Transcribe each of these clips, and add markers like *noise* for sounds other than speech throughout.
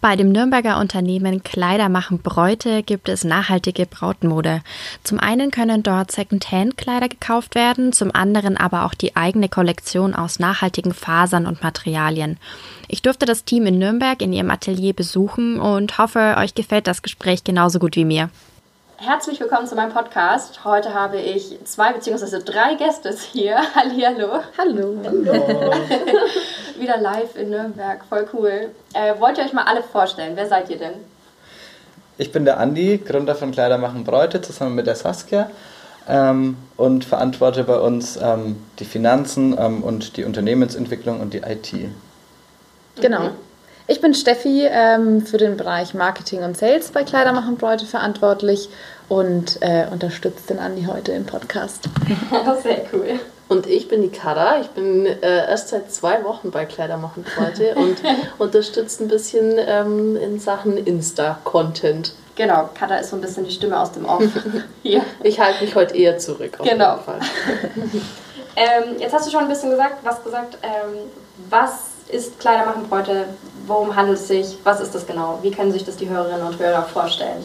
Bei dem Nürnberger Unternehmen Kleider machen Bräute gibt es nachhaltige Brautmode. Zum einen können dort Secondhand-Kleider gekauft werden, zum anderen aber auch die eigene Kollektion aus nachhaltigen Fasern und Materialien. Ich durfte das Team in Nürnberg in ihrem Atelier besuchen und hoffe, euch gefällt das Gespräch genauso gut wie mir. Herzlich willkommen zu meinem Podcast. Heute habe ich zwei bzw. drei Gäste hier. *laughs* Hallihallo. Hallo. Hallo. *laughs* Wieder live in Nürnberg. Voll cool. Äh, wollt ihr euch mal alle vorstellen? Wer seid ihr denn? Ich bin der Andi, Gründer von Kleider machen Bräute, zusammen mit der Saskia. Ähm, und verantworte bei uns ähm, die Finanzen ähm, und die Unternehmensentwicklung und die IT. Genau. Mhm. Ich bin Steffi, ähm, für den Bereich Marketing und Sales bei Kleidermachen Bräute verantwortlich und äh, unterstütze den Andi heute im Podcast. *laughs* Sehr cool. Und ich bin die Kara. Ich bin äh, erst seit zwei Wochen bei Kleidermachen Bräute *laughs* und unterstütze ein bisschen ähm, in Sachen Insta-Content. Genau, Kara ist so ein bisschen die Stimme aus dem Off. *laughs* Hier. Ich halte mich heute eher zurück. genau. ähm, jetzt hast du schon ein bisschen gesagt, was gesagt, ähm, was ist Kleider machen Bräute? Worum handelt es sich? Was ist das genau? Wie können sich das die Hörerinnen und Hörer vorstellen?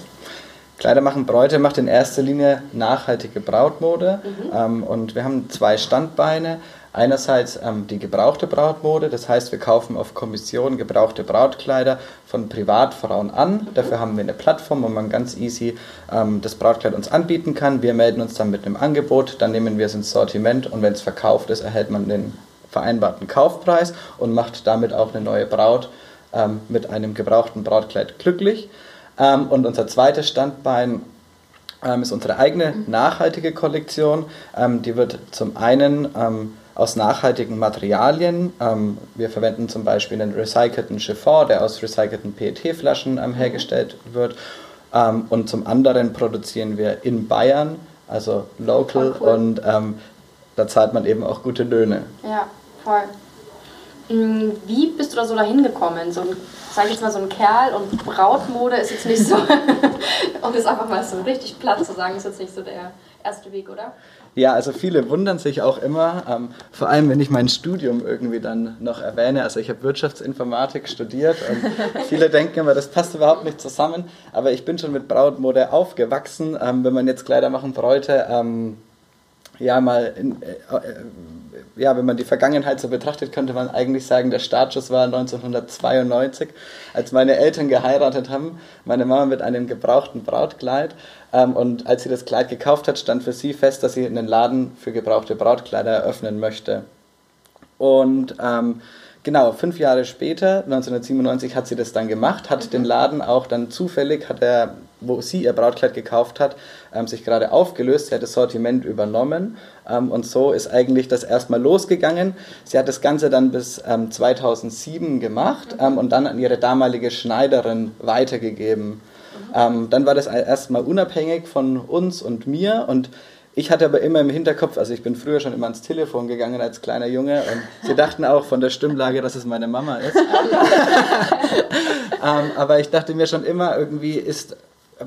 Kleider machen Bräute macht in erster Linie nachhaltige Brautmode. Mhm. Ähm, und wir haben zwei Standbeine. Einerseits ähm, die gebrauchte Brautmode, das heißt, wir kaufen auf Kommission gebrauchte Brautkleider von Privatfrauen an. Mhm. Dafür haben wir eine Plattform, wo man ganz easy ähm, das Brautkleid uns anbieten kann. Wir melden uns dann mit einem Angebot, dann nehmen wir es ins Sortiment und wenn es verkauft ist, erhält man den vereinbarten Kaufpreis und macht damit auch eine neue Braut ähm, mit einem gebrauchten Brautkleid glücklich. Ähm, und unser zweites Standbein ähm, ist unsere eigene nachhaltige Kollektion. Ähm, die wird zum einen ähm, aus nachhaltigen Materialien. Ähm, wir verwenden zum Beispiel einen recycelten Chiffon, der aus recycelten PET-Flaschen hergestellt wird. und zum anderen produzieren wir in Bayern, also local, cool. und da zahlt man eben auch gute Löhne. Ja, voll. Mm, wie bist du da so dahin gekommen? So ein, sag ich jetzt mal, so ein Kerl und Brautmode ist jetzt nicht so, *laughs* um es einfach mal so richtig platt zu sagen, ist jetzt nicht so der erste Weg, oder? Ja, also viele wundern sich auch immer, ähm, vor allem wenn ich mein Studium irgendwie dann noch erwähne. Also ich habe Wirtschaftsinformatik studiert und *laughs* viele denken immer, das passt überhaupt nicht zusammen. Aber ich bin schon mit Brautmode aufgewachsen. Ähm, wenn man jetzt Kleider machen wollte, ähm, ja mal in, äh, äh, ja, wenn man die Vergangenheit so betrachtet, könnte man eigentlich sagen, der Startschuss war 1992, als meine Eltern geheiratet haben. Meine Mama mit einem gebrauchten Brautkleid. Ähm, und als sie das Kleid gekauft hat, stand für sie fest, dass sie einen Laden für gebrauchte Brautkleider eröffnen möchte. Und ähm, Genau, fünf Jahre später, 1997, hat sie das dann gemacht, hat mhm. den Laden auch dann zufällig, hat er, wo sie ihr Brautkleid gekauft hat, ähm, sich gerade aufgelöst, sie hat das Sortiment übernommen ähm, und so ist eigentlich das erstmal losgegangen. Sie hat das Ganze dann bis ähm, 2007 gemacht mhm. Ähm, und dann an ihre damalige Schneiderin weitergegeben. Mhm. Ähm, dann war das erstmal unabhängig von uns und mir und ich hatte aber immer im Hinterkopf, also ich bin früher schon immer ans Telefon gegangen als kleiner Junge und sie dachten auch von der Stimmlage, dass es meine Mama ist. *laughs* ähm, aber ich dachte mir schon immer, irgendwie ist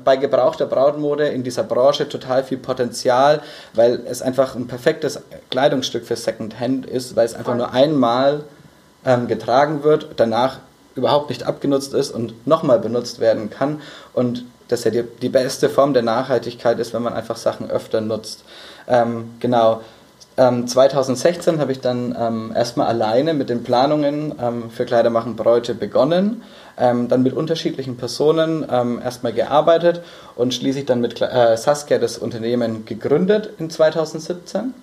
bei gebrauchter Brautmode in dieser Branche total viel Potenzial, weil es einfach ein perfektes Kleidungsstück für Secondhand ist, weil es einfach nur einmal ähm, getragen wird, danach überhaupt nicht abgenutzt ist und nochmal benutzt werden kann. Und dass ja die, die beste Form der Nachhaltigkeit ist, wenn man einfach Sachen öfter nutzt. Ähm, genau. Ähm, 2016 habe ich dann ähm, erstmal alleine mit den Planungen ähm, für Kleider machen Bräute begonnen, ähm, dann mit unterschiedlichen Personen ähm, erstmal gearbeitet und schließlich dann mit äh, Saskia das Unternehmen gegründet in 2017.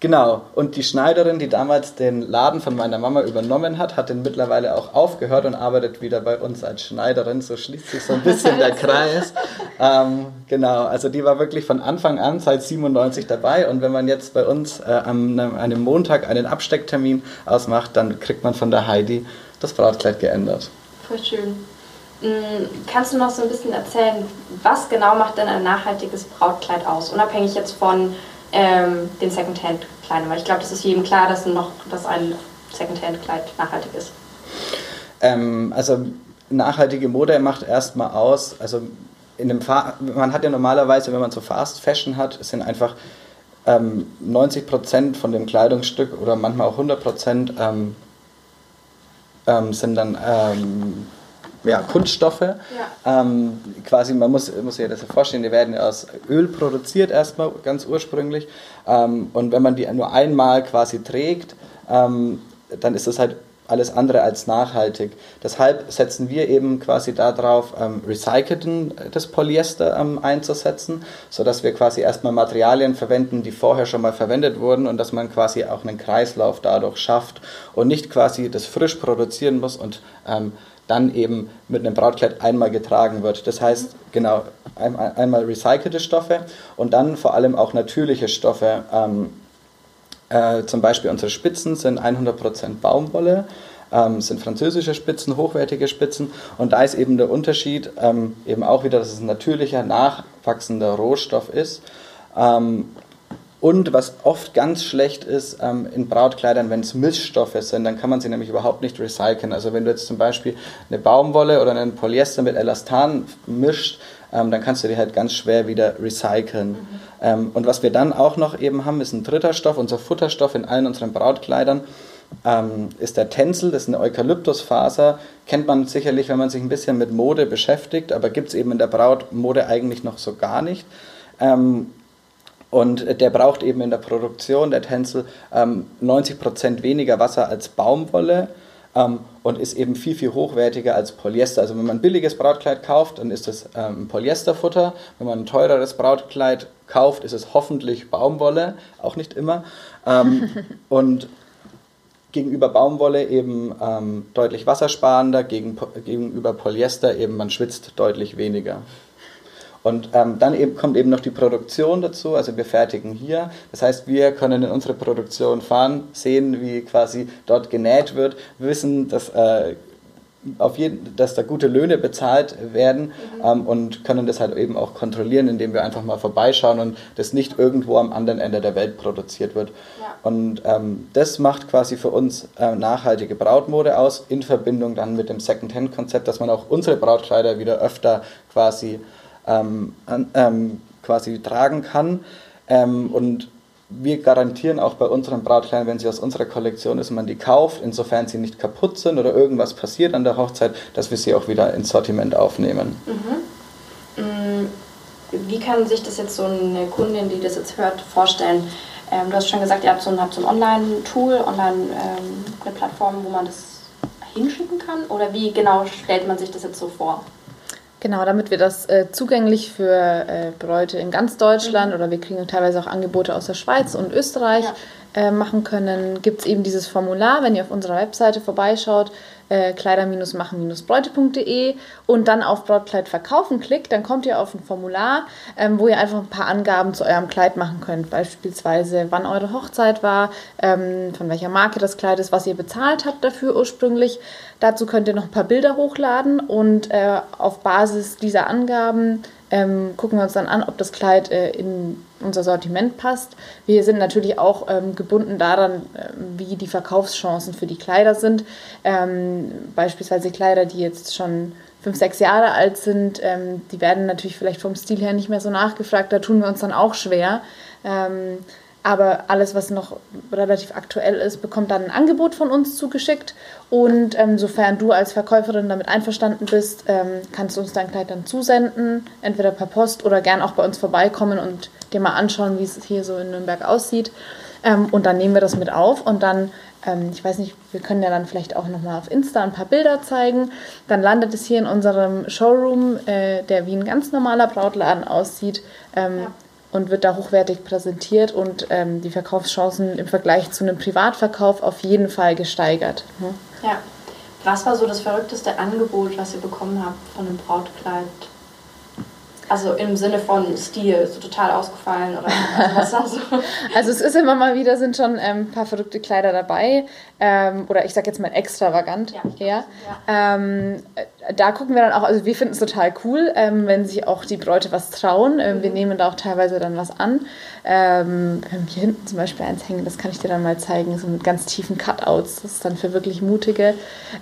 Genau, und die Schneiderin, die damals den Laden von meiner Mama übernommen hat, hat den mittlerweile auch aufgehört und arbeitet wieder bei uns als Schneiderin. So schließt sich so ein bisschen der Kreis. *laughs* Ähm, genau, also die war wirklich von Anfang an seit 97 dabei. Und wenn man jetzt bei uns äh, an einem Montag einen Abstecktermin ausmacht, dann kriegt man von der Heidi das Brautkleid geändert. Voll schön. Mm, kannst du noch so ein bisschen erzählen, was genau macht denn ein nachhaltiges Brautkleid aus? Unabhängig jetzt von ähm, den Secondhand-Kleidern? Weil ich glaube, das ist jedem klar, dass, noch, dass ein Secondhand-Kleid nachhaltig ist. Ähm, also nachhaltige Mode macht erstmal aus, also in dem man hat ja normalerweise, wenn man so Fast Fashion hat, sind einfach ähm, 90% von dem Kleidungsstück oder manchmal auch 100% ähm, ähm, sind dann ähm, ja, Kunststoffe. Ja. Ähm, quasi, man muss, muss sich das ja vorstellen, die werden aus Öl produziert erstmal ganz ursprünglich. Ähm, und wenn man die nur einmal quasi trägt, dann ist das halt alles andere als nachhaltig. Deshalb setzen wir eben quasi darauf, ähm, recycelten äh, das Polyester ähm, einzusetzen, sodass wir quasi erstmal Materialien verwenden, die vorher schon mal verwendet wurden und dass man quasi auch einen Kreislauf dadurch schafft und nicht quasi das frisch produzieren muss und ähm, dann eben mit einem Brautkleid einmal getragen wird. Das heißt, genau, einmal recycelte Stoffe und dann vor allem auch natürliche Stoffe. Ähm, äh, zum Beispiel unsere Spitzen sind 100% Baumwolle, ähm, sind französische Spitzen, hochwertige Spitzen. Und da ist eben der Unterschied ähm, eben auch wieder, dass es ein natürlicher, nachwachsender Rohstoff ist. Ähm, und was oft ganz schlecht ist ähm, in Brautkleidern, wenn es Mischstoffe sind, dann kann man sie nämlich überhaupt nicht recyceln. Also wenn du jetzt zum Beispiel eine Baumwolle oder einen Polyester mit Elastan mischt, ähm, dann kannst du die halt ganz schwer wieder recyceln. Mhm. Ähm, und was wir dann auch noch eben haben, ist ein dritter Stoff, unser Futterstoff in allen unseren Brautkleidern. Ähm, ist der Tencel, das ist eine Eukalyptusfaser. Kennt man sicherlich, wenn man sich ein bisschen mit Mode beschäftigt, aber gibt es eben in der Brautmode eigentlich noch so gar nicht. Ähm, und der braucht eben in der Produktion, der Tencel, ähm, 90% weniger Wasser als Baumwolle ähm, und ist eben viel, viel hochwertiger als Polyester. Also wenn man ein billiges Brautkleid kauft, dann ist es ähm, Polyesterfutter. Wenn man ein teureres Brautkleid kauft, ist es hoffentlich Baumwolle, auch nicht immer. Ähm, *laughs* und gegenüber Baumwolle eben ähm, deutlich wassersparender, gegen, gegenüber Polyester eben man schwitzt deutlich weniger. Und ähm, dann eben kommt eben noch die Produktion dazu. Also wir fertigen hier. Das heißt, wir können in unsere Produktion fahren, sehen, wie quasi dort genäht wird, wissen, dass äh, auf jeden, dass da gute Löhne bezahlt werden mhm. ähm, und können das halt eben auch kontrollieren, indem wir einfach mal vorbeischauen und das nicht irgendwo am anderen Ende der Welt produziert wird. Ja. Und ähm, das macht quasi für uns äh, nachhaltige Brautmode aus, in Verbindung dann mit dem Second-Hand-Konzept, dass man auch unsere Brautkleider wieder öfter quasi ähm, ähm, quasi tragen kann. Ähm, und wir garantieren auch bei unseren Brautkleidern, wenn sie aus unserer Kollektion ist, man die kauft, insofern sie nicht kaputt sind oder irgendwas passiert an der Hochzeit, dass wir sie auch wieder ins Sortiment aufnehmen. Mhm. Mm, wie kann sich das jetzt so eine Kundin, die das jetzt hört, vorstellen? Ähm, du hast schon gesagt, ihr habt so ein, so ein Online-Tool, online, ähm, eine Plattform, wo man das hinschicken kann? Oder wie genau stellt man sich das jetzt so vor? Genau, damit wir das äh, zugänglich für äh, Bräute in ganz Deutschland mhm. oder wir kriegen teilweise auch Angebote aus der Schweiz und Österreich ja. äh, machen können, gibt es eben dieses Formular, wenn ihr auf unserer Webseite vorbeischaut, äh, kleider-machen-bräute.de und dann auf Brautkleid verkaufen klickt, dann kommt ihr auf ein Formular, ähm, wo ihr einfach ein paar Angaben zu eurem Kleid machen könnt. Beispielsweise, wann eure Hochzeit war, ähm, von welcher Marke das Kleid ist, was ihr bezahlt habt dafür ursprünglich. Dazu könnt ihr noch ein paar Bilder hochladen und äh, auf Basis dieser Angaben ähm, gucken wir uns dann an, ob das Kleid äh, in unser Sortiment passt. Wir sind natürlich auch ähm, gebunden daran, äh, wie die Verkaufschancen für die Kleider sind. Ähm, beispielsweise Kleider, die jetzt schon fünf, sechs Jahre alt sind, ähm, die werden natürlich vielleicht vom Stil her nicht mehr so nachgefragt. Da tun wir uns dann auch schwer. Aber alles, was noch relativ aktuell ist, bekommt dann ein Angebot von uns zugeschickt. Und ähm, sofern du als Verkäuferin damit einverstanden bist, ähm, kannst du uns dein Kleid dann zusenden, entweder per Post oder gern auch bei uns vorbeikommen und dir mal anschauen, wie es hier so in Nürnberg aussieht. Ähm, und dann nehmen wir das mit auf und dann, ähm, ich weiß nicht, wir können ja dann vielleicht auch nochmal auf Insta ein paar Bilder zeigen. Dann landet es hier in unserem Showroom, äh, der wie ein ganz normaler Brautladen aussieht. Ähm, ja und wird da hochwertig präsentiert und ähm, die Verkaufschancen im Vergleich zu einem Privatverkauf auf jeden Fall gesteigert. Ne? Ja. Was war so das verrückteste Angebot, was ihr bekommen habt von einem Brautkleid? Also im Sinne von Stil, so total ausgefallen oder *laughs* also was da so? Also es ist immer mal wieder, sind schon ähm, ein paar verrückte Kleider dabei. Ähm, oder ich sag jetzt mal extravagant. Ja, ja. ja. Ähm, da gucken wir dann auch, also wir finden es total cool, ähm, wenn sich auch die Bräute was trauen. Ähm, mhm. Wir nehmen da auch teilweise dann was an. Ähm, wir haben hier hinten zum Beispiel eins hängen, das kann ich dir dann mal zeigen, so mit ganz tiefen Cutouts. Das ist dann für wirklich mutige.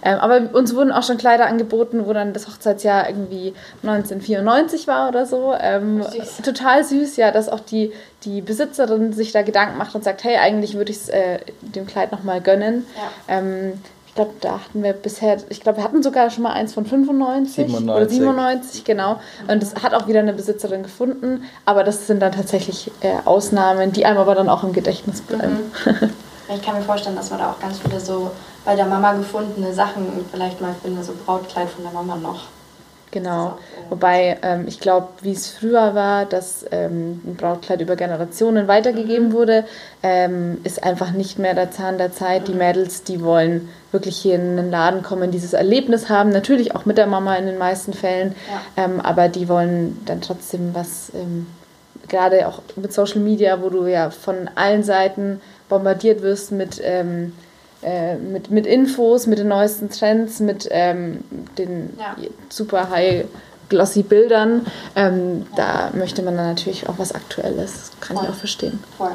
aber uns wurden auch schon Kleider angeboten, wo dann das Hochzeitsjahr irgendwie 1994 war oder so. Ähm, süß. Total süß, ja, dass auch die, die Besitzerin sich da Gedanken macht und sagt, hey, eigentlich würde ich es äh, dem Kleid nochmal gönnen. Ja. Ähm, ich glaube, da hatten wir bisher, ich glaube, wir hatten sogar schon mal eins von 95 97. oder 97, genau. Und das hat auch wieder eine Besitzerin gefunden, aber das sind dann tatsächlich äh, Ausnahmen, die einem aber dann auch im Gedächtnis bleiben. Mhm. *laughs* Ich kann mir vorstellen, dass man da auch ganz viele so bei der Mama gefundene Sachen, vielleicht mal finde so Brautkleid von der Mama noch Genau. Wobei ähm, ich glaube, wie es früher war, dass ähm, ein Brautkleid über Generationen weitergegeben mhm. wurde, ähm, ist einfach nicht mehr der Zahn der Zeit. Die mhm. Mädels, die wollen wirklich hier in den Laden kommen, dieses Erlebnis haben, natürlich auch mit der Mama in den meisten Fällen, ja. Ähm, aber die wollen dann trotzdem was, ähm, gerade auch mit Social Media, wo du ja von allen Seiten bombardiert wirst mit ähm, äh, mit, mit Infos, mit den neuesten Trends, mit ähm, den ja. super high glossy Bildern. Ähm, ja. Da möchte man dann natürlich auch was Aktuelles. Das kann Voll. ich auch verstehen. Voll.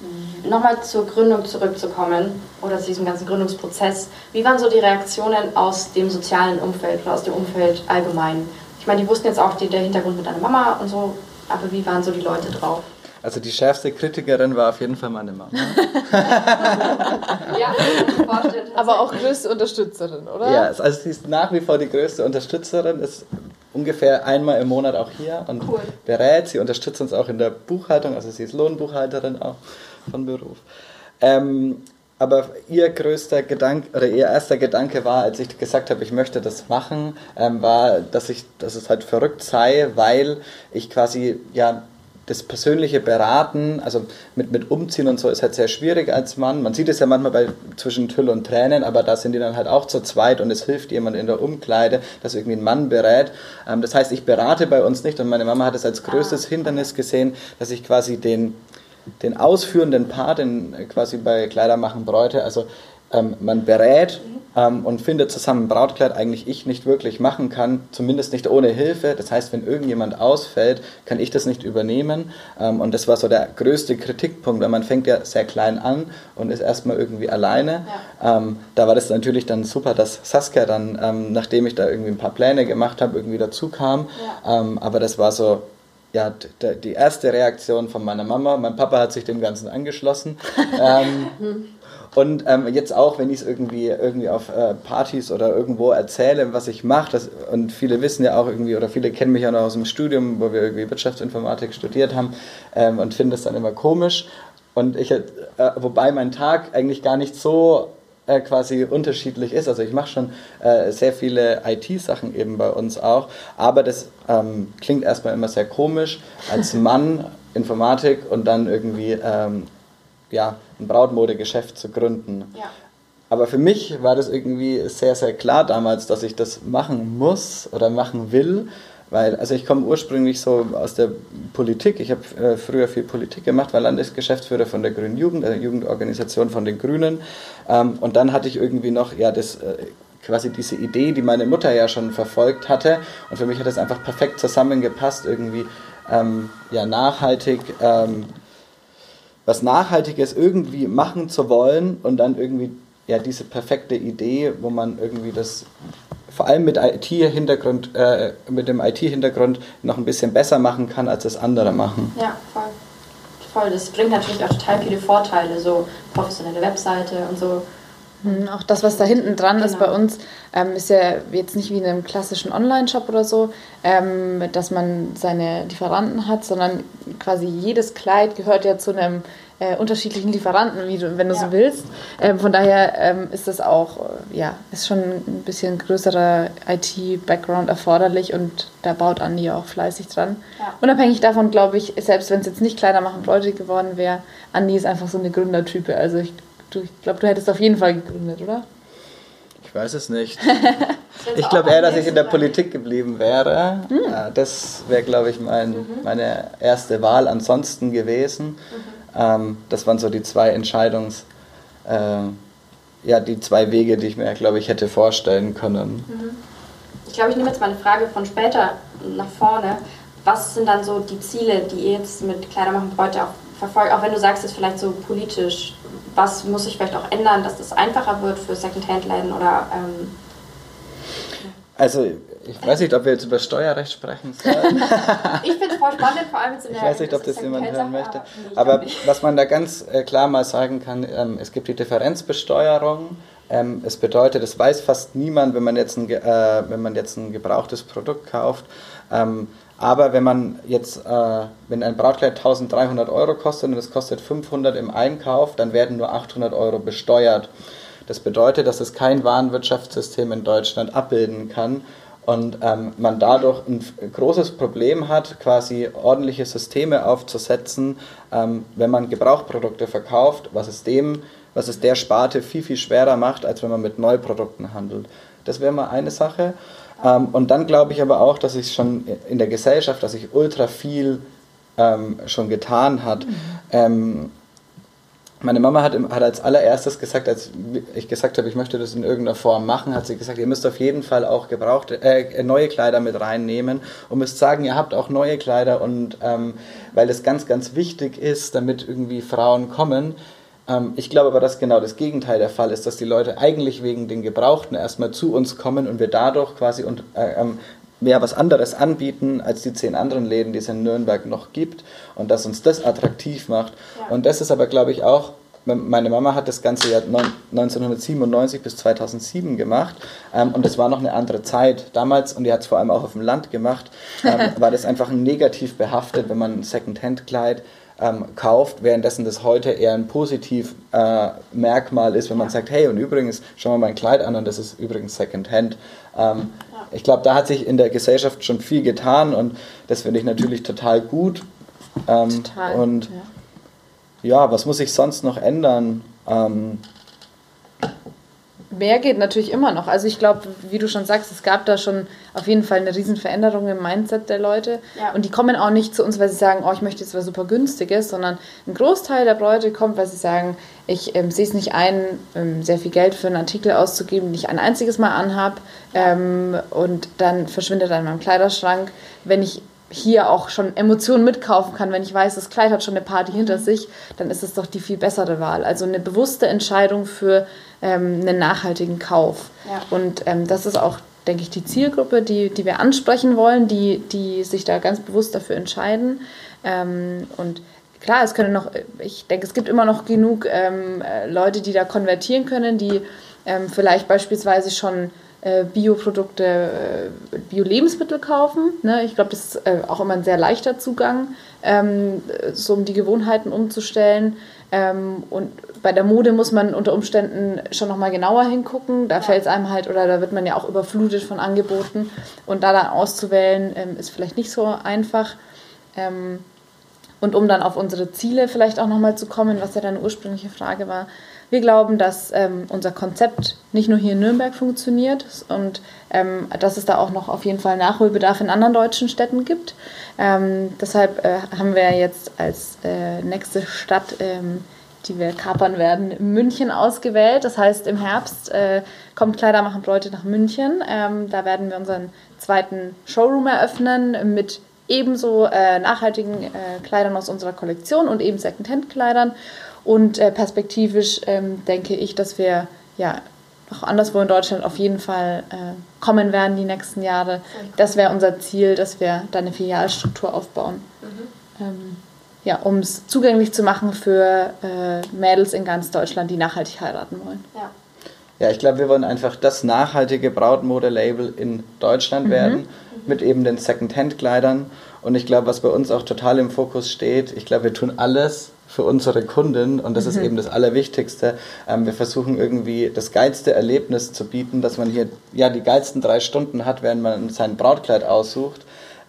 Mhm. Nochmal zur Gründung zurückzukommen oder zu diesem ganzen Gründungsprozess. Wie waren so die Reaktionen aus dem sozialen Umfeld oder aus dem Umfeld allgemein? Ich meine, die wussten jetzt auch die, der Hintergrund mit deiner Mama und so, aber wie waren so die Leute drauf? Also die schärfste Kritikerin war auf jeden Fall meine Mama. *laughs* ja, aber auch größte Unterstützerin, oder? Ja, also sie ist nach wie vor die größte Unterstützerin, ist ungefähr einmal im Monat auch hier und cool. berät. Sie unterstützt uns auch in der Buchhaltung, also sie ist Lohnbuchhalterin auch von Beruf. Ähm, aber ihr größter Gedanke oder ihr erster Gedanke war, als ich gesagt habe, ich möchte das machen, ähm, war, dass ich, dass es halt verrückt sei, weil ich quasi ja das persönliche Beraten, also mit, mit Umziehen und so, ist halt sehr schwierig als Mann. Man sieht es ja manchmal bei zwischen Tüll und Tränen, aber da sind die dann halt auch zu zweit und es hilft jemand in der Umkleide, dass irgendwie ein Mann berät. Ähm, das heißt, ich berate bei uns nicht und meine Mama hat es als größtes ah. Hindernis gesehen, dass ich quasi den, den ausführenden Part in, quasi bei Kleider machen Bräute, also ähm, man berät ähm, und findet zusammen ein Brautkleid eigentlich ich nicht wirklich machen kann, zumindest nicht ohne Hilfe. Das heißt, wenn irgendjemand ausfällt, kann ich das nicht übernehmen. Ähm, und das war so der größte Kritikpunkt, weil man fängt ja sehr klein an und ist erstmal irgendwie alleine. Ja. Ähm, da war das natürlich dann super, dass Saskia dann, ähm, nachdem ich da irgendwie ein paar Pläne gemacht habe, irgendwie dazu kam. Ja. Ähm, aber das war so, ja, die erste Reaktion von meiner Mama. Mein Papa hat sich dem Ganzen angeschlossen. *laughs* ähm, und ähm, jetzt auch, wenn ich es irgendwie, irgendwie auf äh, Partys oder irgendwo erzähle, was ich mache, und viele wissen ja auch irgendwie, oder viele kennen mich ja noch aus dem Studium, wo wir irgendwie Wirtschaftsinformatik studiert haben, ähm, und finden das dann immer komisch. Und ich, äh, wobei mein Tag eigentlich gar nicht so äh, quasi unterschiedlich ist. Also ich mache schon äh, sehr viele IT-Sachen eben bei uns auch, aber das ähm, klingt erstmal immer sehr komisch als *laughs* Mann Informatik und dann irgendwie ähm, ja, ein Brautmodegeschäft zu gründen. Ja. Aber für mich war das irgendwie sehr, sehr klar damals, dass ich das machen muss oder machen will. Weil, also ich komme ursprünglich so aus der Politik. Ich habe äh, früher viel Politik gemacht, war Landesgeschäftsführer von der Grünen Jugend, der Jugendorganisation von den Grünen. Ähm, und dann hatte ich irgendwie noch ja, das, äh, quasi diese Idee, die meine Mutter ja schon verfolgt hatte. Und für mich hat das einfach perfekt zusammengepasst, irgendwie ähm, ja, nachhaltig ähm, was Nachhaltiges irgendwie machen zu wollen und dann irgendwie ja diese perfekte Idee, wo man irgendwie das vor allem mit IT-Hintergrund, äh, mit dem IT-Hintergrund noch ein bisschen besser machen kann, als das andere machen. Ja, voll. Voll. Das bringt natürlich auch total viele Vorteile, so professionelle Webseite und so. Mhm, auch das, was da hinten dran genau. ist bei uns, ähm, ist ja jetzt nicht wie in einem klassischen Online-Shop oder so, ähm, dass man seine Lieferanten hat, sondern quasi jedes Kleid gehört ja zu einem äh, unterschiedlichen Lieferanten, wie du, wenn du ja. so willst. Ähm, von daher ähm, ist das auch, äh, ja, ist schon ein bisschen größerer IT-Background erforderlich und da baut Andi auch fleißig dran. Ja. Unabhängig davon, glaube ich, selbst wenn es jetzt nicht kleiner machen Leute geworden wäre, Andi ist einfach so eine Gründertype. Also ich, ich glaube, du hättest auf jeden Fall gegründet, oder? Ich weiß es nicht. *laughs* ich glaube eher, dass ich in der Politik geblieben wäre. Mhm. Das wäre, glaube ich, mein, mhm. meine erste Wahl ansonsten gewesen. Mhm. Ähm, das waren so die zwei Entscheidungs... Äh, ja, die zwei Wege, die ich mir, glaube ich, hätte vorstellen können. Mhm. Ich glaube, ich nehme jetzt mal eine Frage von später nach vorne. Was sind dann so die Ziele, die ihr jetzt mit Kleidermachen heute auch verfolgt? Auch wenn du sagst, es ist vielleicht so politisch, was muss sich vielleicht auch ändern, dass das einfacher wird für Secondhand-Läden oder ähm, also, ich weiß nicht, ob wir jetzt über Steuerrecht sprechen sollen. *laughs* ich finde es voll spannend, vor allem jetzt in der Ich weiß nicht, ob das jemand hören möchte. Aber, aber was man da ganz äh, klar mal sagen kann, ähm, es gibt die Differenzbesteuerung. Ähm, es bedeutet, es weiß fast niemand, wenn man jetzt ein, äh, wenn man jetzt ein gebrauchtes Produkt kauft. Ähm, aber wenn man jetzt, äh, wenn ein Brautkleid 1300 Euro kostet und es kostet 500 im Einkauf, dann werden nur 800 Euro besteuert. Das bedeutet, dass es kein Warenwirtschaftssystem in Deutschland abbilden kann und ähm, man dadurch ein großes Problem hat, quasi ordentliche Systeme aufzusetzen, ähm, wenn man Gebrauchprodukte verkauft, was es dem, was es der Sparte viel, viel schwerer macht, als wenn man mit Neuprodukten handelt. Das wäre mal eine Sache. Ähm, und dann glaube ich aber auch, dass sich schon in der Gesellschaft, dass sich ultra viel ähm, schon getan hat. Mhm. Ähm, meine Mama hat, hat als allererstes gesagt, als ich gesagt habe, ich möchte das in irgendeiner Form machen, hat sie gesagt, ihr müsst auf jeden Fall auch gebrauchte, äh, neue Kleider mit reinnehmen und müsst sagen, ihr habt auch neue Kleider und ähm, weil es ganz, ganz wichtig ist, damit irgendwie Frauen kommen. Ähm, ich glaube aber, dass genau das Gegenteil der Fall ist, dass die Leute eigentlich wegen den Gebrauchten erstmal zu uns kommen und wir dadurch quasi und, äh, ähm, mehr was anderes anbieten als die zehn anderen Läden, die es in Nürnberg noch gibt und dass uns das attraktiv macht. Ja. Und das ist aber, glaube ich, auch, meine Mama hat das ganze Jahr 1997 bis 2007 gemacht ähm, und das war noch eine andere Zeit. Damals, und die hat es vor allem auch auf dem Land gemacht, ähm, *laughs* war das einfach negativ behaftet, wenn man ein Second-Hand-Kleid ähm, kauft, währenddessen das heute eher ein positiv äh, Merkmal ist, wenn man sagt, hey, und übrigens, schau mal mein Kleid an und das ist übrigens Second-Hand. Ähm, ich glaube, da hat sich in der Gesellschaft schon viel getan und das finde ich natürlich total gut. Ähm, total. Und ja. ja. was muss sich sonst noch ändern? Mehr geht natürlich immer noch. Also ich glaube, wie du schon sagst, es gab da schon auf jeden Fall eine riesen Veränderung im Mindset der Leute. Ja. Und die kommen auch nicht zu uns, weil sie sagen, oh, ich möchte jetzt was super Günstiges, sondern ein Großteil der Leute kommt, weil sie sagen, ich ähm, sehe es nicht ein, ähm, sehr viel Geld für einen Artikel auszugeben, den ich ein einziges Mal anhab ähm, und dann verschwindet er in meinem Kleiderschrank. Wenn ich hier auch schon Emotionen mitkaufen kann, wenn ich weiß, das Kleid hat schon eine Party hinter sich, dann ist es doch die viel bessere Wahl. Also eine bewusste Entscheidung für ähm, einen nachhaltigen Kauf. Ja. Und ähm, das ist auch, denke ich, die Zielgruppe, die, die wir ansprechen wollen, die, die sich da ganz bewusst dafür entscheiden. Ähm, und klar, es können noch, ich denke, es gibt immer noch genug ähm, äh, Leute, die da konvertieren können, die ähm, vielleicht beispielsweise schon äh, Bioprodukte, äh, Bio-Lebensmittel kaufen. Ne? Ich glaube, das ist äh, auch immer ein sehr leichter Zugang, ähm, so um die Gewohnheiten umzustellen. Ähm, und bei der Mode muss man unter Umständen schon nochmal genauer hingucken. Da ja. fällt es einem halt, oder da wird man ja auch überflutet von Angeboten. Und da dann auszuwählen, ähm, ist vielleicht nicht so einfach. Ähm, und um dann auf unsere Ziele vielleicht auch nochmal zu kommen, was ja deine ursprüngliche Frage war. Wir glauben, dass ähm, unser Konzept nicht nur hier in Nürnberg funktioniert und ähm, dass es da auch noch auf jeden Fall Nachholbedarf in anderen deutschen Städten gibt. Ähm, deshalb äh, haben wir jetzt als äh, nächste Stadt, ähm, die wir kapern werden, München ausgewählt. Das heißt, im Herbst äh, kommt Kleidermachen Leute nach München. Ähm, da werden wir unseren zweiten Showroom eröffnen mit ebenso äh, nachhaltigen äh, Kleidern aus unserer Kollektion und eben Secondhand-Kleidern. Und äh, perspektivisch ähm, denke ich, dass wir ja auch anderswo in Deutschland auf jeden Fall äh, kommen werden die nächsten Jahre. Das wäre unser Ziel, dass wir da eine Filialstruktur aufbauen. Mhm. Ähm, ja, um es zugänglich zu machen für äh, Mädels in ganz Deutschland, die nachhaltig heiraten wollen. Ja. Ja, ich glaube, wir wollen einfach das nachhaltige Brautmode-Label in Deutschland mhm. werden, mit eben den Second-Hand-Kleidern. Und ich glaube, was bei uns auch total im Fokus steht, ich glaube, wir tun alles für unsere Kunden und das mhm. ist eben das Allerwichtigste. Ähm, wir versuchen irgendwie das geilste Erlebnis zu bieten, dass man hier ja die geilsten drei Stunden hat, während man sein Brautkleid aussucht.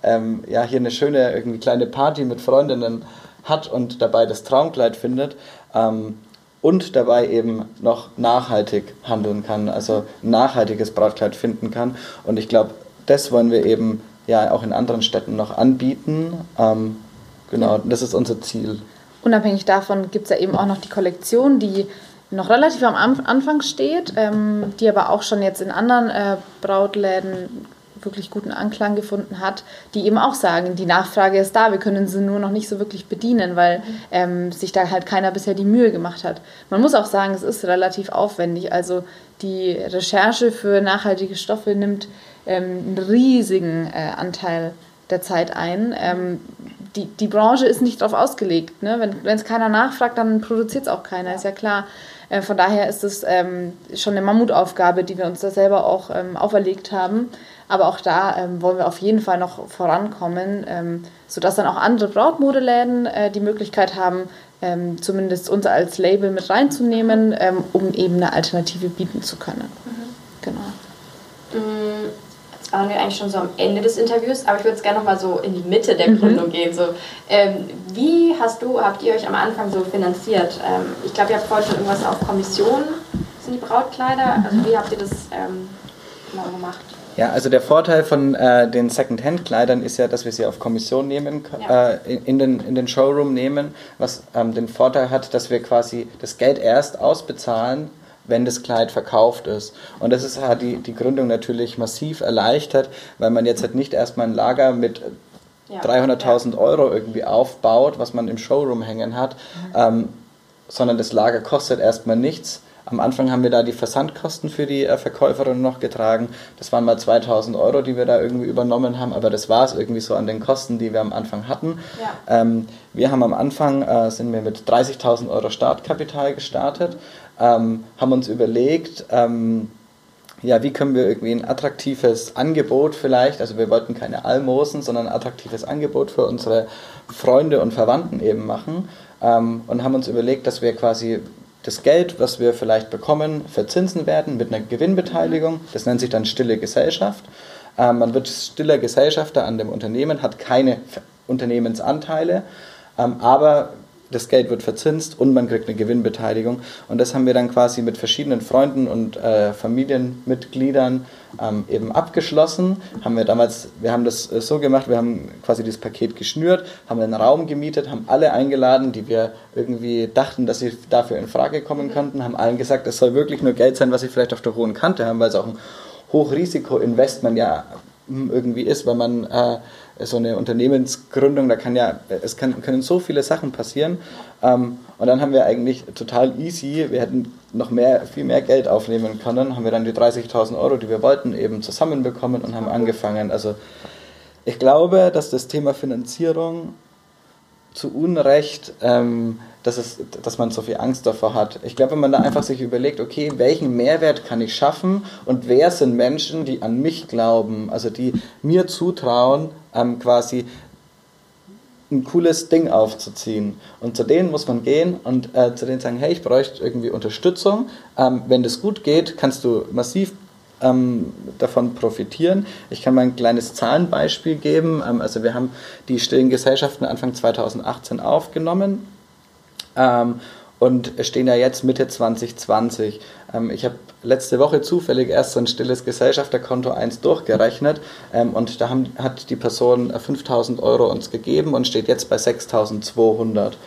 Ähm, ja, hier eine schöne irgendwie kleine Party mit Freundinnen hat und dabei das Traumkleid findet. Ähm, und dabei eben noch nachhaltig handeln kann, also ein nachhaltiges Brautkleid finden kann. Und ich glaube, das wollen wir eben ja auch in anderen Städten noch anbieten. Ähm, genau, das ist unser Ziel. Unabhängig davon gibt es ja eben auch noch die Kollektion, die noch relativ am Anfang steht, ähm, die aber auch schon jetzt in anderen äh, Brautläden wirklich guten Anklang gefunden hat, die eben auch sagen, die Nachfrage ist da, wir können sie nur noch nicht so wirklich bedienen, weil ähm, sich da halt keiner bisher die Mühe gemacht hat. Man muss auch sagen, es ist relativ aufwendig. Also die Recherche für nachhaltige Stoffe nimmt ähm, einen riesigen äh, Anteil der Zeit ein. Ähm, die, die Branche ist nicht darauf ausgelegt. Ne? Wenn es keiner nachfragt, dann produziert es auch keiner, ist ja klar. Äh, von daher ist es ähm, schon eine Mammutaufgabe, die wir uns da selber auch ähm, auferlegt haben. Aber auch da ähm, wollen wir auf jeden Fall noch vorankommen, ähm, sodass dann auch andere Brautmodeläden äh, die Möglichkeit haben, ähm, zumindest uns als Label mit reinzunehmen, ähm, um eben eine Alternative bieten zu können. Mhm. Genau. Jetzt waren wir eigentlich schon so am Ende des Interviews, aber ich würde jetzt gerne noch mal so in die Mitte der mhm. Gründung gehen. So, ähm, wie hast du, habt ihr euch am Anfang so finanziert? Ähm, ich glaube, ihr habt vorhin schon irgendwas auf Kommission, sind die Brautkleider? Also wie habt ihr das genau gemacht? Ja, also der Vorteil von äh, den Second-Hand-Kleidern ist ja, dass wir sie auf Kommission nehmen, ja. äh, in, in, den, in den Showroom nehmen, was ähm, den Vorteil hat, dass wir quasi das Geld erst ausbezahlen, wenn das Kleid verkauft ist. Und das ist, hat die, die Gründung natürlich massiv erleichtert, weil man jetzt halt nicht erstmal ein Lager mit ja. 300.000 Euro irgendwie aufbaut, was man im Showroom hängen hat, mhm. ähm, sondern das Lager kostet erstmal nichts am Anfang haben wir da die Versandkosten für die äh, Verkäuferin noch getragen. Das waren mal 2000 Euro, die wir da irgendwie übernommen haben, aber das war es irgendwie so an den Kosten, die wir am Anfang hatten. Ja. Ähm, wir haben am Anfang, äh, sind wir mit 30.000 Euro Startkapital gestartet, ähm, haben uns überlegt, ähm, ja, wie können wir irgendwie ein attraktives Angebot vielleicht, also wir wollten keine Almosen, sondern ein attraktives Angebot für unsere Freunde und Verwandten eben machen ähm, und haben uns überlegt, dass wir quasi das Geld, was wir vielleicht bekommen, verzinsen werden mit einer Gewinnbeteiligung. Das nennt sich dann stille Gesellschaft. Ähm, man wird stiller Gesellschafter an dem Unternehmen, hat keine Unternehmensanteile, ähm, aber das Geld wird verzinst und man kriegt eine Gewinnbeteiligung. Und das haben wir dann quasi mit verschiedenen Freunden und äh, Familienmitgliedern ähm, eben abgeschlossen. Haben wir damals, wir haben das äh, so gemacht, wir haben quasi dieses Paket geschnürt, haben einen Raum gemietet, haben alle eingeladen, die wir irgendwie dachten, dass sie dafür in Frage kommen könnten, haben allen gesagt, es soll wirklich nur Geld sein, was sie vielleicht auf der hohen Kante haben, weil es auch ein Hochrisiko-Investment ja hm, irgendwie ist, weil man äh, so eine Unternehmensgründung, da kann ja, es kann, können so viele Sachen passieren. Ähm, und dann haben wir eigentlich total easy, wir hätten noch mehr, viel mehr Geld aufnehmen können, haben wir dann die 30.000 Euro, die wir wollten, eben zusammenbekommen und haben angefangen. Also ich glaube, dass das Thema Finanzierung zu Unrecht, ähm, dass, es, dass man so viel Angst davor hat. Ich glaube, wenn man da einfach sich überlegt, okay, welchen Mehrwert kann ich schaffen und wer sind Menschen, die an mich glauben, also die mir zutrauen, ähm, quasi ein cooles Ding aufzuziehen. Und zu denen muss man gehen und äh, zu denen sagen, hey, ich bräuchte irgendwie Unterstützung. Ähm, wenn das gut geht, kannst du massiv ähm, davon profitieren. Ich kann mal ein kleines Zahlenbeispiel geben. Ähm, also wir haben die stillen Gesellschaften Anfang 2018 aufgenommen ähm, und stehen ja jetzt Mitte 2020. Ähm, ich habe letzte Woche zufällig erst so ein stilles Gesellschafterkonto 1 durchgerechnet ähm, und da haben, hat die Person 5000 Euro uns gegeben und steht jetzt bei 6200.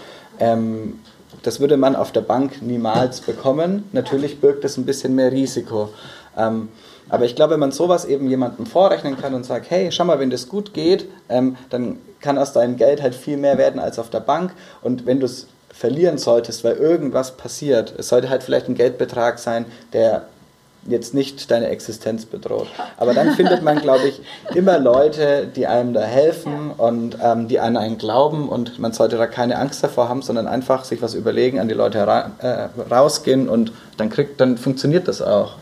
Ähm, das würde man auf der Bank niemals bekommen. Natürlich birgt es ein bisschen mehr Risiko. Aber ich glaube, wenn man sowas eben jemandem vorrechnen kann und sagt, hey, schau mal, wenn das gut geht, dann kann aus deinem Geld halt viel mehr werden als auf der Bank. Und wenn du es verlieren solltest, weil irgendwas passiert, es sollte halt vielleicht ein Geldbetrag sein, der jetzt nicht deine Existenz bedroht. Aber dann findet man, glaube ich, immer Leute, die einem da helfen und ähm, die an einen glauben und man sollte da keine Angst davor haben, sondern einfach sich was überlegen, an die Leute ra äh, rausgehen und dann kriegt, dann funktioniert das auch.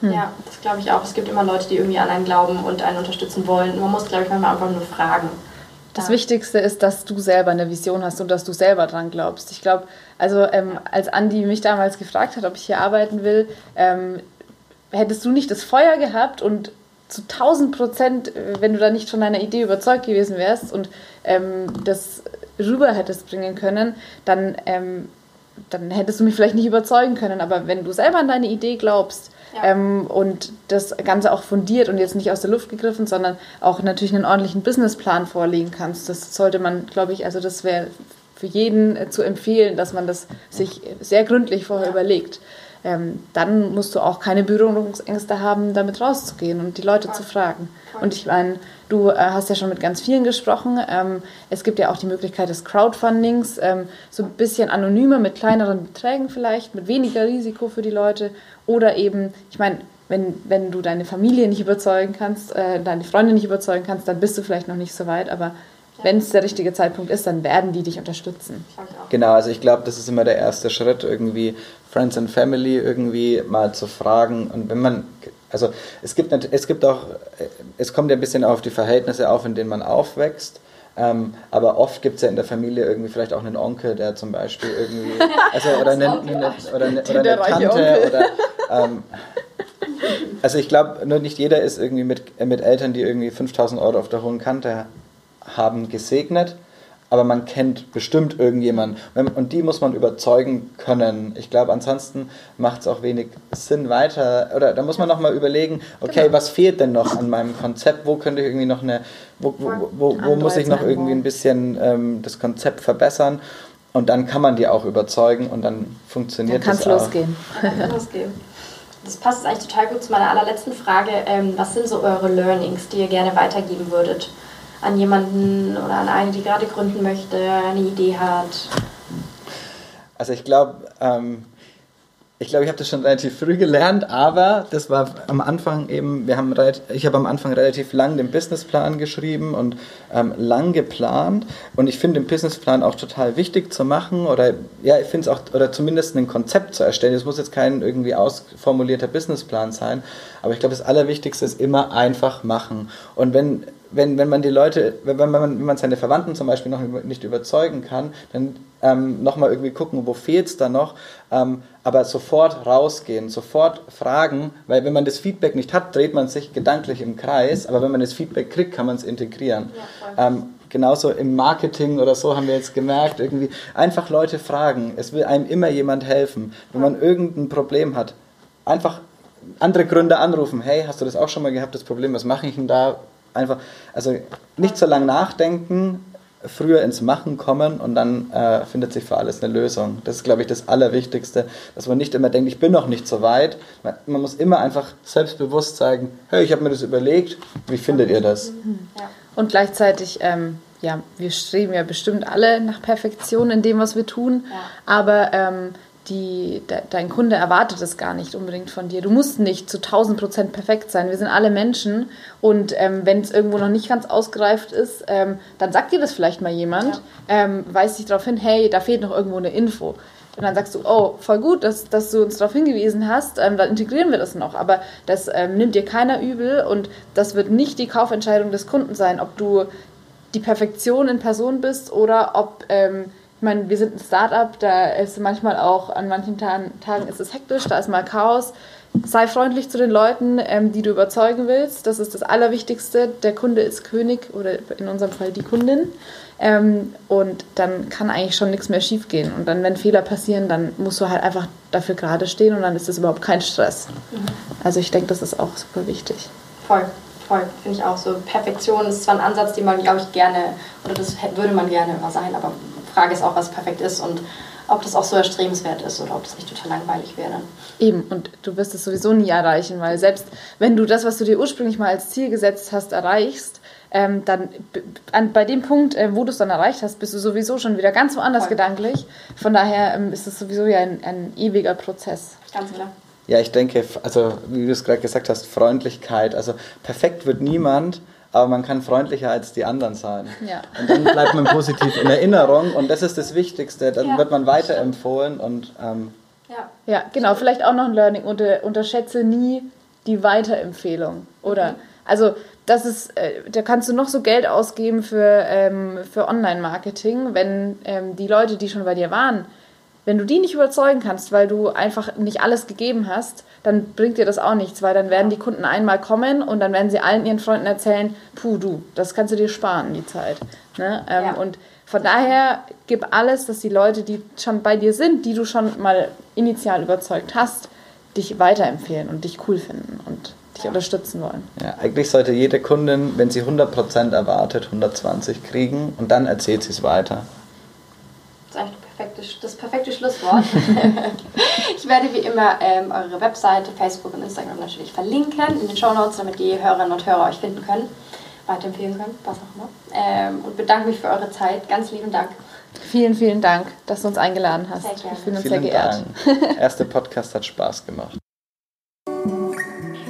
Hm. Ja, das glaube ich auch. Es gibt immer Leute, die irgendwie an einen glauben und einen unterstützen wollen. Man muss, glaube ich, manchmal einfach nur fragen. Das ja. Wichtigste ist, dass du selber eine Vision hast und dass du selber dran glaubst. Ich glaube, also ähm, als Andi mich damals gefragt hat, ob ich hier arbeiten will, ähm, hättest du nicht das Feuer gehabt und zu 1000 Prozent, äh, wenn du da nicht von deiner Idee überzeugt gewesen wärst und ähm, das rüber hättest bringen können, dann ähm, dann hättest du mich vielleicht nicht überzeugen können. Aber wenn du selber an deine Idee glaubst ja. ähm, und das Ganze auch fundiert und jetzt nicht aus der Luft gegriffen, sondern auch natürlich einen ordentlichen Businessplan vorlegen kannst, das sollte man, glaube ich, also das wäre für jeden äh, zu empfehlen, dass man das sich sehr gründlich vorher ja. überlegt. Ähm, dann musst du auch keine Berührungsängste haben, damit rauszugehen und die Leute zu fragen. Und ich meine, du äh, hast ja schon mit ganz vielen gesprochen. Ähm, es gibt ja auch die Möglichkeit des Crowdfundings, ähm, so ein bisschen anonymer, mit kleineren Beträgen vielleicht, mit weniger Risiko für die Leute. Oder eben, ich meine, wenn, wenn du deine Familie nicht überzeugen kannst, äh, deine Freunde nicht überzeugen kannst, dann bist du vielleicht noch nicht so weit. Aber wenn es der richtige Zeitpunkt ist, dann werden die dich unterstützen. Genau, also ich glaube, das ist immer der erste Schritt, irgendwie Friends and Family irgendwie mal zu fragen. Und wenn man, also es gibt, es gibt auch, es kommt ja ein bisschen auf die Verhältnisse auf, in denen man aufwächst. Ähm, aber oft gibt es ja in der Familie irgendwie vielleicht auch einen Onkel, der zum Beispiel irgendwie, *laughs* also oder eine, eine, oder eine, oder eine Tante oder ähm, also ich glaube, nur nicht jeder ist irgendwie mit, mit Eltern, die irgendwie 5000 Euro auf der hohen Kante haben gesegnet, aber man kennt bestimmt irgendjemanden. Und die muss man überzeugen können. Ich glaube, ansonsten macht es auch wenig Sinn weiter. Oder da muss man nochmal überlegen, okay, genau. was fehlt denn noch an meinem Konzept? Wo könnte ich irgendwie noch eine, wo, wo, wo, wo muss ich noch irgendwie ein bisschen ähm, das Konzept verbessern? Und dann kann man die auch überzeugen und dann funktioniert dann das auch. Losgehen. Dann kann losgehen. Das passt eigentlich total gut zu meiner allerletzten Frage. Ähm, was sind so eure Learnings, die ihr gerne weitergeben würdet? An jemanden oder an eine, die gerade gründen möchte, eine Idee hat? Also ich glaube, ähm, ich glaube, ich habe das schon relativ früh gelernt, aber das war am Anfang eben, wir haben ich habe am Anfang relativ lang den Businessplan geschrieben und ähm, lang geplant und ich finde den Businessplan auch total wichtig zu machen oder ja, ich finde es auch, oder zumindest ein Konzept zu erstellen. Es muss jetzt kein irgendwie ausformulierter Businessplan sein, aber ich glaube, das Allerwichtigste ist immer einfach machen und wenn wenn, wenn man die Leute, wenn man, wenn man seine Verwandten zum Beispiel noch nicht überzeugen kann, dann ähm, nochmal irgendwie gucken, wo fehlt es da noch, ähm, aber sofort rausgehen, sofort fragen, weil wenn man das Feedback nicht hat, dreht man sich gedanklich im Kreis, aber wenn man das Feedback kriegt, kann man es integrieren. Ja, ähm, genauso im Marketing oder so haben wir jetzt gemerkt, irgendwie einfach Leute fragen, es will einem immer jemand helfen. Wenn man irgendein Problem hat, einfach andere Gründe anrufen, hey, hast du das auch schon mal gehabt, das Problem, was mache ich denn da, einfach, also nicht so lange nachdenken, früher ins Machen kommen und dann äh, findet sich für alles eine Lösung. Das ist, glaube ich, das Allerwichtigste, dass man nicht immer denkt, ich bin noch nicht so weit. Man, man muss immer einfach selbstbewusst sagen, hey, ich habe mir das überlegt, wie findet ihr das? Und gleichzeitig, ähm, ja, wir streben ja bestimmt alle nach Perfektion in dem, was wir tun, ja. aber ähm, die, de, dein Kunde erwartet es gar nicht unbedingt von dir. Du musst nicht zu 1000 Prozent perfekt sein. Wir sind alle Menschen und ähm, wenn es irgendwo noch nicht ganz ausgereift ist, ähm, dann sagt dir das vielleicht mal jemand, ja. ähm, weist dich darauf hin, hey, da fehlt noch irgendwo eine Info. Und dann sagst du, oh, voll gut, dass, dass du uns darauf hingewiesen hast, ähm, dann integrieren wir das noch. Aber das ähm, nimmt dir keiner übel und das wird nicht die Kaufentscheidung des Kunden sein, ob du die Perfektion in Person bist oder ob ähm, ich meine, wir sind ein Startup, da ist manchmal auch, an manchen Tagen, Tagen ist es hektisch, da ist mal Chaos. Sei freundlich zu den Leuten, ähm, die du überzeugen willst. Das ist das Allerwichtigste. Der Kunde ist König oder in unserem Fall die Kundin. Ähm, und dann kann eigentlich schon nichts mehr schiefgehen. Und dann, wenn Fehler passieren, dann musst du halt einfach dafür gerade stehen und dann ist das überhaupt kein Stress. Mhm. Also ich denke, das ist auch super wichtig. Voll, voll. Finde ich auch so. Perfektion ist zwar ein Ansatz, den man, glaube ich, gerne, oder das würde man gerne immer sein, aber Frage ist auch, was perfekt ist und ob das auch so erstrebenswert ist oder ob das nicht total langweilig wäre. Eben, und du wirst es sowieso nie erreichen, weil selbst wenn du das, was du dir ursprünglich mal als Ziel gesetzt hast, erreichst, ähm, dann an, bei dem Punkt, äh, wo du es dann erreicht hast, bist du sowieso schon wieder ganz woanders Voll. gedanklich. Von daher ähm, ist es sowieso ja ein, ein ewiger Prozess. Ganz klar. Ja, ich denke, also wie du es gerade gesagt hast, Freundlichkeit. Also perfekt wird niemand, aber man kann freundlicher als die anderen sein. Ja. Und dann bleibt man positiv in Erinnerung und das ist das Wichtigste. Dann ja, wird man weiterempfohlen und ähm, ja. ja, genau. Vielleicht auch noch ein Learning. Unter, unterschätze nie die Weiterempfehlung. Oder? Mhm. Also, das ist, äh, da kannst du noch so Geld ausgeben für, ähm, für Online-Marketing, wenn ähm, die Leute, die schon bei dir waren, wenn du die nicht überzeugen kannst, weil du einfach nicht alles gegeben hast, dann bringt dir das auch nichts, weil dann werden die Kunden einmal kommen und dann werden sie allen ihren Freunden erzählen, puh, du, das kannst du dir sparen, die Zeit. Ne? Ähm, ja. Und Von daher gib alles, dass die Leute, die schon bei dir sind, die du schon mal initial überzeugt hast, dich weiterempfehlen und dich cool finden und dich unterstützen wollen. Ja, eigentlich sollte jede Kundin, wenn sie 100% erwartet, 120 kriegen und dann erzählt sie es weiter. Das ist eigentlich perfekte, das perfekte Schlusswort. *laughs* ich werde wie immer ähm, eure Webseite, Facebook und Instagram natürlich verlinken in den Show Notes, damit die Hörerinnen und Hörer euch finden können weiterempfehlen können, was auch immer. Ähm, und bedanke mich für eure Zeit. Ganz lieben Dank. Vielen, vielen Dank, dass du uns eingeladen hast. Sehr gerne. Wir fühlen uns Vielen sehr geehrt. Dank. Erster Podcast hat Spaß gemacht.